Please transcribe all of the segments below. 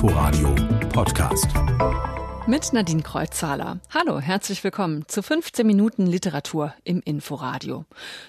Inforadio Podcast. Mit Nadine Kreuzzahler. Hallo, herzlich willkommen zu 15 Minuten Literatur im Inforadio.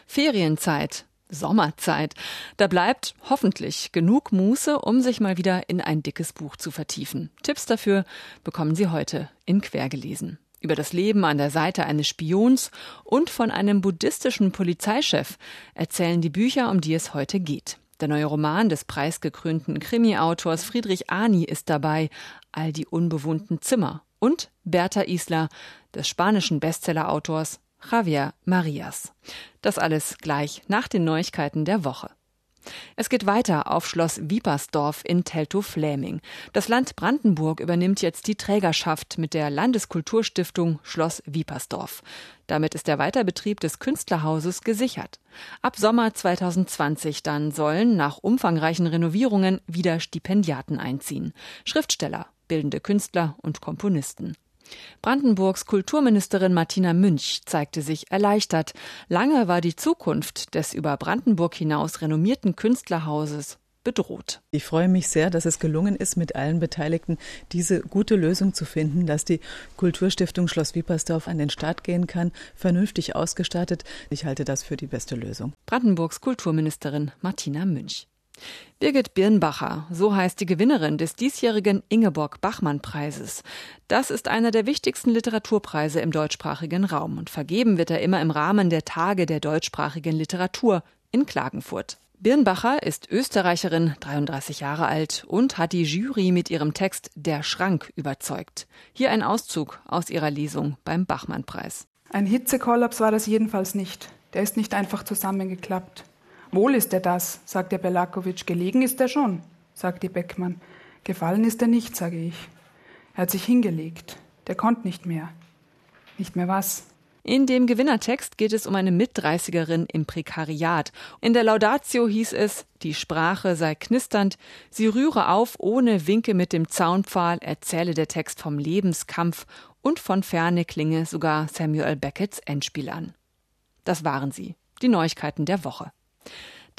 Ferienzeit, Sommerzeit. Da bleibt hoffentlich genug Muße, um sich mal wieder in ein dickes Buch zu vertiefen. Tipps dafür bekommen Sie heute in Quergelesen. Über das Leben an der Seite eines Spions und von einem buddhistischen Polizeichef erzählen die Bücher, um die es heute geht. Der neue Roman des preisgekrönten Krimi-Autors Friedrich Ani ist dabei, All die unbewohnten Zimmer und Berta Isla, des spanischen Bestsellerautors Javier Marias. Das alles gleich nach den Neuigkeiten der Woche. Es geht weiter auf Schloss Wiepersdorf in Teltow-Fläming. Das Land Brandenburg übernimmt jetzt die Trägerschaft mit der Landeskulturstiftung Schloss Wiepersdorf. Damit ist der Weiterbetrieb des Künstlerhauses gesichert. Ab Sommer 2020 dann sollen nach umfangreichen Renovierungen wieder Stipendiaten einziehen. Schriftsteller, bildende Künstler und Komponisten. Brandenburgs Kulturministerin Martina Münch zeigte sich erleichtert. Lange war die Zukunft des über Brandenburg hinaus renommierten Künstlerhauses bedroht. Ich freue mich sehr, dass es gelungen ist, mit allen Beteiligten diese gute Lösung zu finden, dass die Kulturstiftung Schloss Wiepersdorf an den Start gehen kann, vernünftig ausgestattet. Ich halte das für die beste Lösung. Brandenburgs Kulturministerin Martina Münch. Birgit Birnbacher, so heißt die Gewinnerin des diesjährigen Ingeborg-Bachmann-Preises. Das ist einer der wichtigsten Literaturpreise im deutschsprachigen Raum und vergeben wird er immer im Rahmen der Tage der deutschsprachigen Literatur in Klagenfurt. Birnbacher ist Österreicherin, 33 Jahre alt und hat die Jury mit ihrem Text Der Schrank überzeugt. Hier ein Auszug aus ihrer Lesung beim Bachmann-Preis. Ein Hitzekollaps war das jedenfalls nicht. Der ist nicht einfach zusammengeklappt. Wohl ist er das, sagt der Belakowitsch. Gelegen ist er schon, sagt die Beckmann. Gefallen ist er nicht, sage ich. Er hat sich hingelegt. Der konnte nicht mehr. Nicht mehr was? In dem Gewinnertext geht es um eine Mitdreißigerin im Prekariat. In der Laudatio hieß es, die Sprache sei knisternd, sie rühre auf ohne Winke mit dem Zaunpfahl, erzähle der Text vom Lebenskampf und von ferne klinge sogar Samuel Becketts Endspiel an. Das waren sie, die Neuigkeiten der Woche.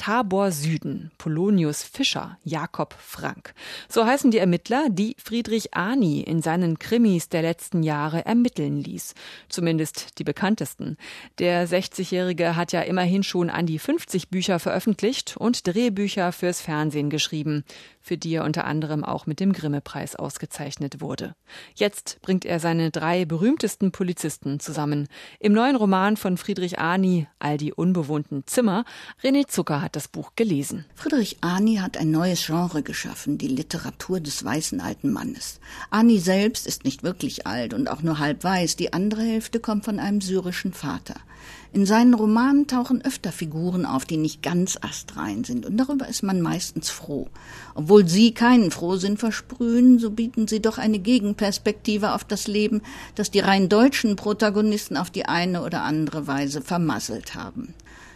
Tabor Süden, Polonius Fischer, Jakob Frank. So heißen die Ermittler, die Friedrich Ani in seinen Krimis der letzten Jahre ermitteln ließ. Zumindest die bekanntesten. Der 60-Jährige hat ja immerhin schon an die 50 Bücher veröffentlicht und Drehbücher fürs Fernsehen geschrieben, für die er unter anderem auch mit dem Grimme-Preis ausgezeichnet wurde. Jetzt bringt er seine drei berühmtesten Polizisten zusammen. Im neuen Roman von Friedrich Ani, All die unbewohnten Zimmer, René Zucker hat das Buch gelesen. Friedrich Ani hat ein neues Genre geschaffen, die Literatur des weißen alten Mannes. Ani selbst ist nicht wirklich alt und auch nur halb weiß, die andere Hälfte kommt von einem syrischen Vater. In seinen Romanen tauchen öfter Figuren auf, die nicht ganz astrein sind, und darüber ist man meistens froh. Obwohl sie keinen Frohsinn versprühen, so bieten sie doch eine Gegenperspektive auf das Leben, das die rein deutschen Protagonisten auf die eine oder andere Weise vermasselt haben.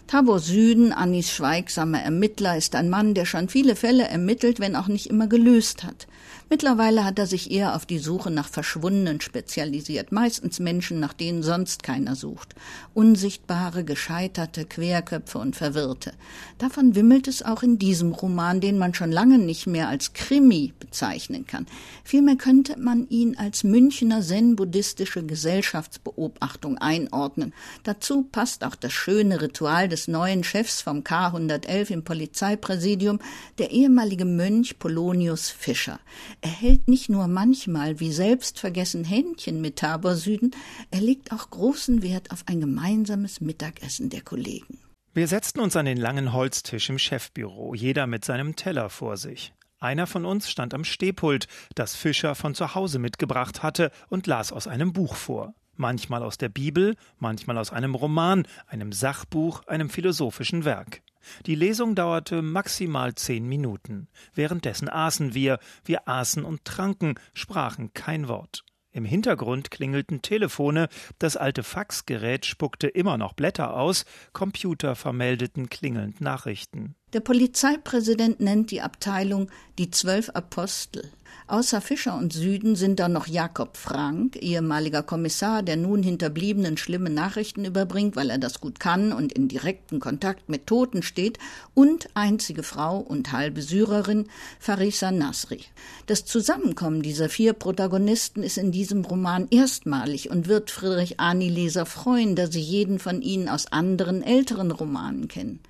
Tabor Süden, Annis schweigsamer Ermittler, ist ein Mann, der schon viele Fälle ermittelt, wenn auch nicht immer gelöst hat. Mittlerweile hat er sich eher auf die Suche nach Verschwundenen spezialisiert, meistens Menschen, nach denen sonst keiner sucht. Unsichtbare, gescheiterte, Querköpfe und Verwirrte. Davon wimmelt es auch in diesem Roman, den man schon lange nicht mehr als Krimi bezeichnen kann. Vielmehr könnte man ihn als Münchner zen-buddhistische Gesellschaftsbeobachtung einordnen. Dazu passt auch das schöne Ritual des neuen Chefs vom K111 im Polizeipräsidium, der ehemalige Mönch Polonius Fischer. Er hält nicht nur manchmal wie selbstvergessen Händchen mit Tabor Süden, er legt auch großen Wert auf ein gemeinsames Mittagessen der Kollegen. Wir setzten uns an den langen Holztisch im Chefbüro, jeder mit seinem Teller vor sich. Einer von uns stand am Stehpult, das Fischer von zu Hause mitgebracht hatte, und las aus einem Buch vor. Manchmal aus der Bibel, manchmal aus einem Roman, einem Sachbuch, einem philosophischen Werk. Die Lesung dauerte maximal zehn Minuten. Währenddessen aßen wir, wir aßen und tranken, sprachen kein Wort. Im Hintergrund klingelten Telefone, das alte Faxgerät spuckte immer noch Blätter aus, Computer vermeldeten klingelnd Nachrichten. Der Polizeipräsident nennt die Abteilung die Zwölf Apostel. Außer Fischer und Süden sind da noch Jakob Frank, ehemaliger Kommissar, der nun Hinterbliebenen schlimme Nachrichten überbringt, weil er das gut kann und in direkten Kontakt mit Toten steht, und einzige Frau und halbe Syrerin Farisa Nasri. Das Zusammenkommen dieser vier Protagonisten ist in diesem Roman erstmalig und wird Friedrich Ani Leser freuen, da sie jeden von ihnen aus anderen älteren Romanen kennen.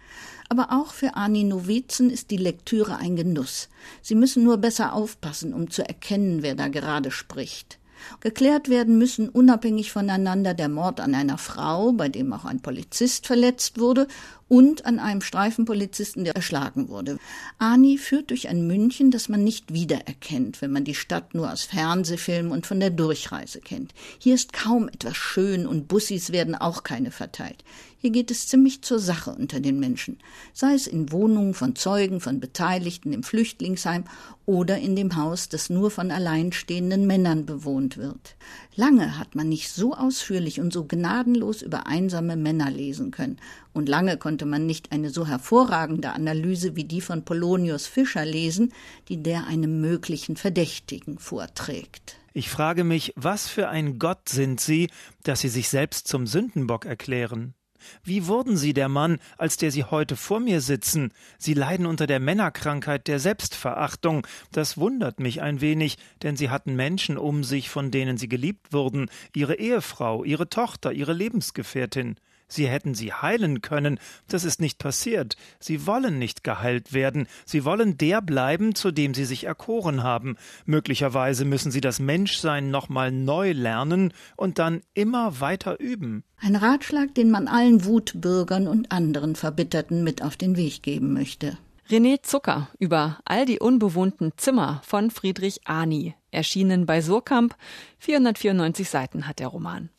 Aber auch für Ani Novizen ist die Lektüre ein Genuss. Sie müssen nur besser aufpassen, um zu erkennen, wer da gerade spricht. Geklärt werden müssen unabhängig voneinander der Mord an einer Frau, bei dem auch ein Polizist verletzt wurde, und an einem Streifenpolizisten, der erschlagen wurde. Ani führt durch ein München, das man nicht wiedererkennt, wenn man die Stadt nur aus Fernsehfilmen und von der Durchreise kennt. Hier ist kaum etwas schön und Bussis werden auch keine verteilt. Hier geht es ziemlich zur Sache unter den Menschen, sei es in Wohnungen von Zeugen, von Beteiligten im Flüchtlingsheim oder in dem Haus, das nur von alleinstehenden Männern bewohnt wird. Lange hat man nicht so ausführlich und so gnadenlos über einsame Männer lesen können, und lange konnte man nicht eine so hervorragende Analyse wie die von Polonius Fischer lesen, die der einem möglichen Verdächtigen vorträgt. Ich frage mich, was für ein Gott sind Sie, dass Sie sich selbst zum Sündenbock erklären? Wie wurden Sie der Mann, als der Sie heute vor mir sitzen? Sie leiden unter der Männerkrankheit der Selbstverachtung. Das wundert mich ein wenig, denn Sie hatten Menschen um sich, von denen Sie geliebt wurden, Ihre Ehefrau, Ihre Tochter, Ihre Lebensgefährtin. Sie hätten sie heilen können, das ist nicht passiert. Sie wollen nicht geheilt werden, sie wollen der bleiben, zu dem sie sich erkoren haben. Möglicherweise müssen sie das Menschsein nochmal neu lernen und dann immer weiter üben. Ein Ratschlag, den man allen Wutbürgern und anderen Verbitterten mit auf den Weg geben möchte. René Zucker über all die unbewohnten Zimmer von Friedrich Ani, erschienen bei Surkamp. 494 Seiten hat der Roman.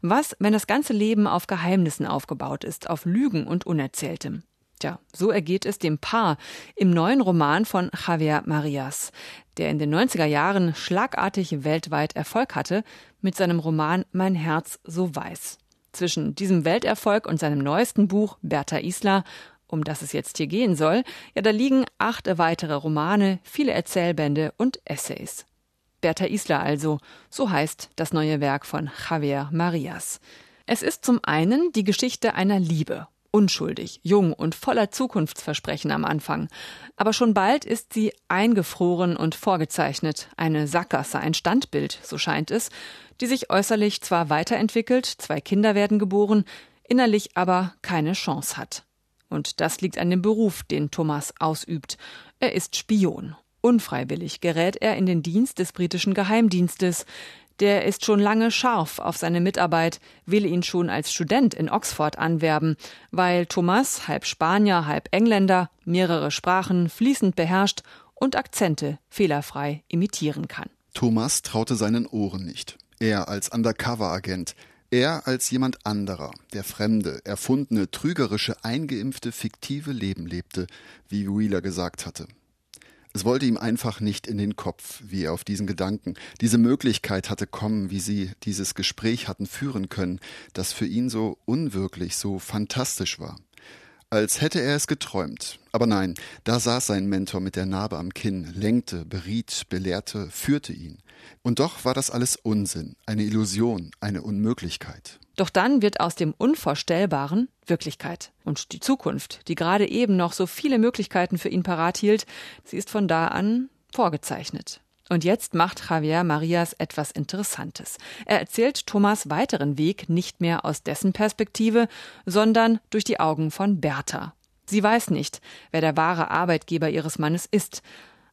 Was, wenn das ganze Leben auf Geheimnissen aufgebaut ist, auf Lügen und Unerzähltem? Tja, so ergeht es dem Paar im neuen Roman von Javier Marias, der in den 90er Jahren schlagartig weltweit Erfolg hatte mit seinem Roman Mein Herz so weiß. Zwischen diesem Welterfolg und seinem neuesten Buch Bertha Isla um das es jetzt hier gehen soll, ja, da liegen acht weitere Romane, viele Erzählbände und Essays. Bertha Isla also, so heißt das neue Werk von Javier Marias. Es ist zum einen die Geschichte einer Liebe, unschuldig, jung und voller Zukunftsversprechen am Anfang. Aber schon bald ist sie eingefroren und vorgezeichnet, eine Sackgasse, ein Standbild, so scheint es, die sich äußerlich zwar weiterentwickelt, zwei Kinder werden geboren, innerlich aber keine Chance hat. Und das liegt an dem Beruf, den Thomas ausübt. Er ist Spion. Unfreiwillig gerät er in den Dienst des britischen Geheimdienstes. Der ist schon lange scharf auf seine Mitarbeit, will ihn schon als Student in Oxford anwerben, weil Thomas, halb Spanier, halb Engländer, mehrere Sprachen fließend beherrscht und Akzente fehlerfrei imitieren kann. Thomas traute seinen Ohren nicht. Er als Undercover-Agent, er als jemand anderer, der fremde, erfundene, trügerische, eingeimpfte, fiktive Leben lebte, wie Wheeler gesagt hatte. Es wollte ihm einfach nicht in den Kopf, wie er auf diesen Gedanken, diese Möglichkeit hatte kommen, wie sie dieses Gespräch hatten führen können, das für ihn so unwirklich, so fantastisch war als hätte er es geträumt. Aber nein, da saß sein Mentor mit der Narbe am Kinn, lenkte, beriet, belehrte, führte ihn. Und doch war das alles Unsinn, eine Illusion, eine Unmöglichkeit. Doch dann wird aus dem Unvorstellbaren Wirklichkeit. Und die Zukunft, die gerade eben noch so viele Möglichkeiten für ihn parat hielt, sie ist von da an vorgezeichnet. Und jetzt macht Javier Marias etwas Interessantes. Er erzählt Thomas weiteren Weg nicht mehr aus dessen Perspektive, sondern durch die Augen von Bertha. Sie weiß nicht, wer der wahre Arbeitgeber ihres Mannes ist.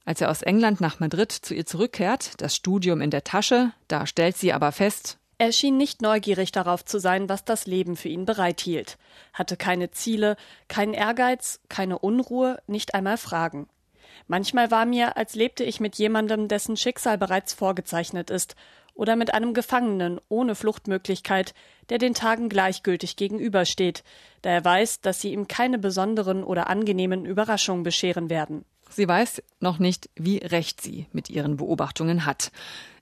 Als er aus England nach Madrid zu ihr zurückkehrt, das Studium in der Tasche, da stellt sie aber fest, er schien nicht neugierig darauf zu sein, was das Leben für ihn bereithielt, hatte keine Ziele, keinen Ehrgeiz, keine Unruhe, nicht einmal Fragen. Manchmal war mir, als lebte ich mit jemandem, dessen Schicksal bereits vorgezeichnet ist, oder mit einem Gefangenen ohne Fluchtmöglichkeit, der den Tagen gleichgültig gegenübersteht, da er weiß, dass sie ihm keine besonderen oder angenehmen Überraschungen bescheren werden. Sie weiß noch nicht, wie recht sie mit ihren Beobachtungen hat.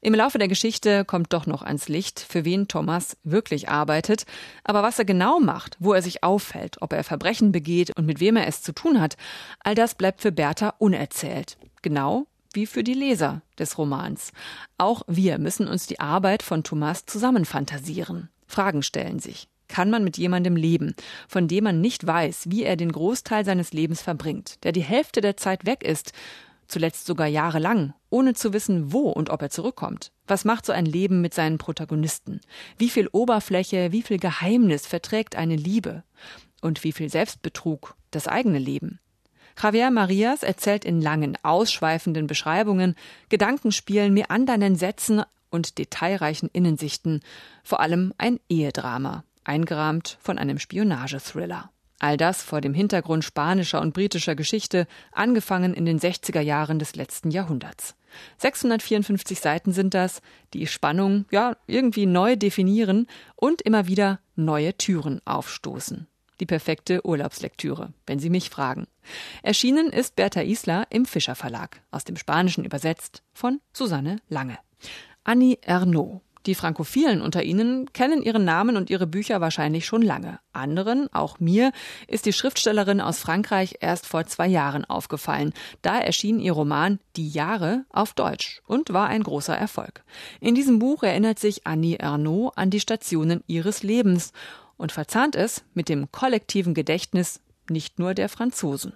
Im Laufe der Geschichte kommt doch noch ans Licht, für wen Thomas wirklich arbeitet. Aber was er genau macht, wo er sich auffällt, ob er Verbrechen begeht und mit wem er es zu tun hat, all das bleibt für Bertha unerzählt. Genau wie für die Leser des Romans. Auch wir müssen uns die Arbeit von Thomas zusammenfantasieren. Fragen stellen sich. Kann man mit jemandem leben, von dem man nicht weiß, wie er den Großteil seines Lebens verbringt, der die Hälfte der Zeit weg ist, zuletzt sogar jahrelang, ohne zu wissen, wo und ob er zurückkommt? Was macht so ein Leben mit seinen Protagonisten? Wie viel Oberfläche, wie viel Geheimnis verträgt eine Liebe? Und wie viel Selbstbetrug das eigene Leben? Javier Marias erzählt in langen, ausschweifenden Beschreibungen, Gedankenspielen, meandernden Sätzen und detailreichen Innensichten, vor allem ein Ehedrama, eingerahmt von einem Spionagethriller. All das vor dem Hintergrund spanischer und britischer Geschichte, angefangen in den 60er Jahren des letzten Jahrhunderts. 654 Seiten sind das, die Spannung ja irgendwie neu definieren und immer wieder neue Türen aufstoßen. Die perfekte Urlaubslektüre, wenn Sie mich fragen. Erschienen ist Bertha Isla im Fischer Verlag, aus dem Spanischen übersetzt von Susanne Lange. Annie Ernaux die Frankophilen unter Ihnen kennen ihren Namen und ihre Bücher wahrscheinlich schon lange. Anderen, auch mir, ist die Schriftstellerin aus Frankreich erst vor zwei Jahren aufgefallen. Da erschien ihr Roman Die Jahre auf Deutsch und war ein großer Erfolg. In diesem Buch erinnert sich Annie Ernaux an die Stationen ihres Lebens und verzahnt es mit dem kollektiven Gedächtnis nicht nur der Franzosen.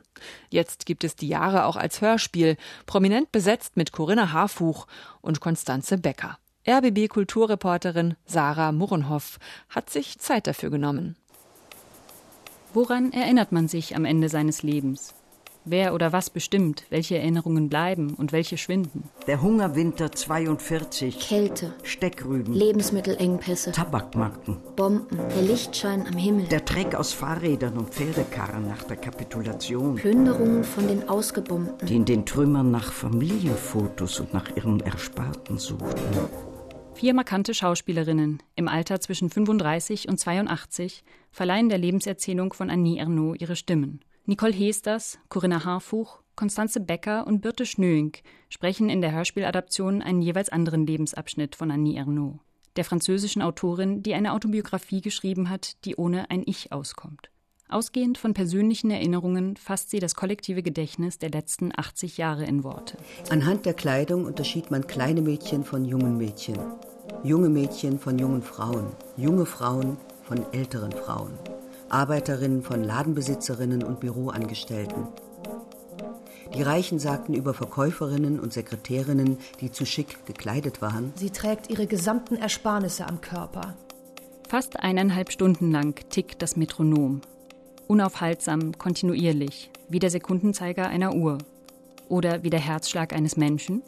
Jetzt gibt es die Jahre auch als Hörspiel, prominent besetzt mit Corinna Harfuch und Konstanze Becker. RBB-Kulturreporterin Sarah Murrenhoff hat sich Zeit dafür genommen. Woran erinnert man sich am Ende seines Lebens? Wer oder was bestimmt, welche Erinnerungen bleiben und welche schwinden? Der Hungerwinter 42. Kälte. Steckrüben. Lebensmittelengpässe. Tabakmarken. Bomben. Der Lichtschein am Himmel. Der Dreck aus Fahrrädern und Pferdekarren nach der Kapitulation. Plünderungen von den Ausgebombten. Die in den Trümmern nach Familienfotos und nach ihren Ersparten suchten. Vier markante Schauspielerinnen im Alter zwischen 35 und 82 verleihen der Lebenserzählung von Annie Ernaux ihre Stimmen. Nicole Hesters, Corinna Harfuch, Konstanze Becker und Birte Schnöing sprechen in der Hörspieladaption einen jeweils anderen Lebensabschnitt von Annie Ernaux, der französischen Autorin, die eine Autobiografie geschrieben hat, die ohne ein Ich auskommt. Ausgehend von persönlichen Erinnerungen fasst sie das kollektive Gedächtnis der letzten 80 Jahre in Worte. Anhand der Kleidung unterschied man kleine Mädchen von jungen Mädchen, junge Mädchen von jungen Frauen, junge Frauen von älteren Frauen, Arbeiterinnen von Ladenbesitzerinnen und Büroangestellten. Die Reichen sagten über Verkäuferinnen und Sekretärinnen, die zu schick gekleidet waren. Sie trägt ihre gesamten Ersparnisse am Körper. Fast eineinhalb Stunden lang tickt das Metronom unaufhaltsam, kontinuierlich, wie der Sekundenzeiger einer Uhr oder wie der Herzschlag eines Menschen?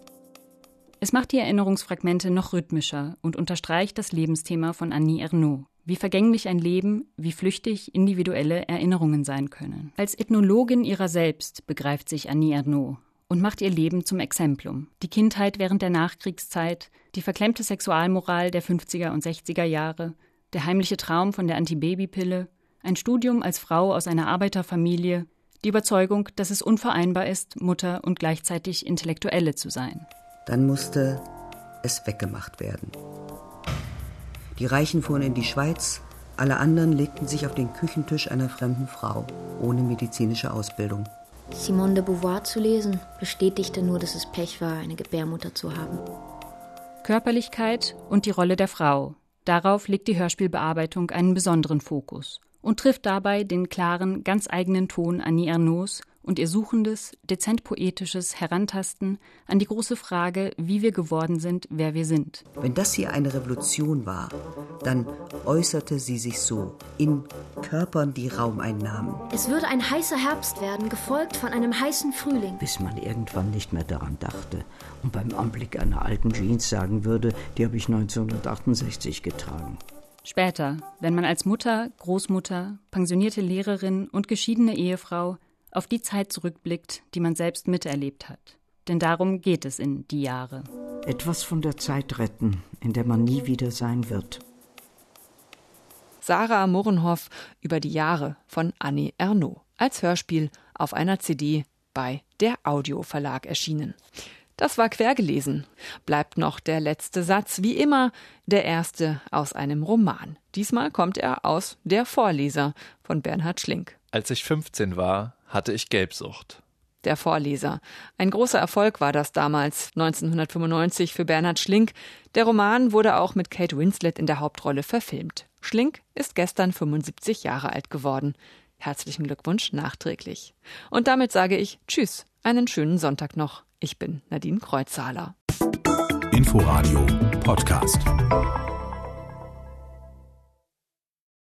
Es macht die Erinnerungsfragmente noch rhythmischer und unterstreicht das Lebensthema von Annie Ernaux. Wie vergänglich ein Leben, wie flüchtig individuelle Erinnerungen sein können. Als Ethnologin ihrer selbst begreift sich Annie Ernaux und macht ihr Leben zum Exemplum. Die Kindheit während der Nachkriegszeit, die verklemmte Sexualmoral der 50er und 60er Jahre, der heimliche Traum von der Antibabypille, ein Studium als Frau aus einer Arbeiterfamilie, die Überzeugung, dass es unvereinbar ist, Mutter und gleichzeitig Intellektuelle zu sein. Dann musste es weggemacht werden. Die Reichen fuhren in die Schweiz, alle anderen legten sich auf den Küchentisch einer fremden Frau, ohne medizinische Ausbildung. Simone de Beauvoir zu lesen, bestätigte nur, dass es Pech war, eine Gebärmutter zu haben. Körperlichkeit und die Rolle der Frau. Darauf legt die Hörspielbearbeitung einen besonderen Fokus und trifft dabei den klaren, ganz eigenen Ton Annie Ernaux und ihr suchendes, dezent poetisches Herantasten an die große Frage, wie wir geworden sind, wer wir sind. Wenn das hier eine Revolution war, dann äußerte sie sich so, in Körpern, die Raum einnahmen. Es würde ein heißer Herbst werden, gefolgt von einem heißen Frühling. Bis man irgendwann nicht mehr daran dachte und beim Anblick einer alten Jeans sagen würde, die habe ich 1968 getragen. Später, wenn man als Mutter, Großmutter, pensionierte Lehrerin und geschiedene Ehefrau auf die Zeit zurückblickt, die man selbst miterlebt hat. Denn darum geht es in die Jahre. Etwas von der Zeit retten, in der man nie wieder sein wird. Sarah Murrenhoff über die Jahre von Annie Ernaux als Hörspiel auf einer CD bei der Audioverlag erschienen. Das war quergelesen. Bleibt noch der letzte Satz, wie immer, der erste aus einem Roman. Diesmal kommt er aus Der Vorleser von Bernhard Schlink. Als ich 15 war, hatte ich Gelbsucht. Der Vorleser. Ein großer Erfolg war das damals, 1995, für Bernhard Schlink. Der Roman wurde auch mit Kate Winslet in der Hauptrolle verfilmt. Schlink ist gestern 75 Jahre alt geworden. Herzlichen Glückwunsch nachträglich. Und damit sage ich Tschüss, einen schönen Sonntag noch. Ich bin Nadine Kreuzhaler. Inforadio Podcast.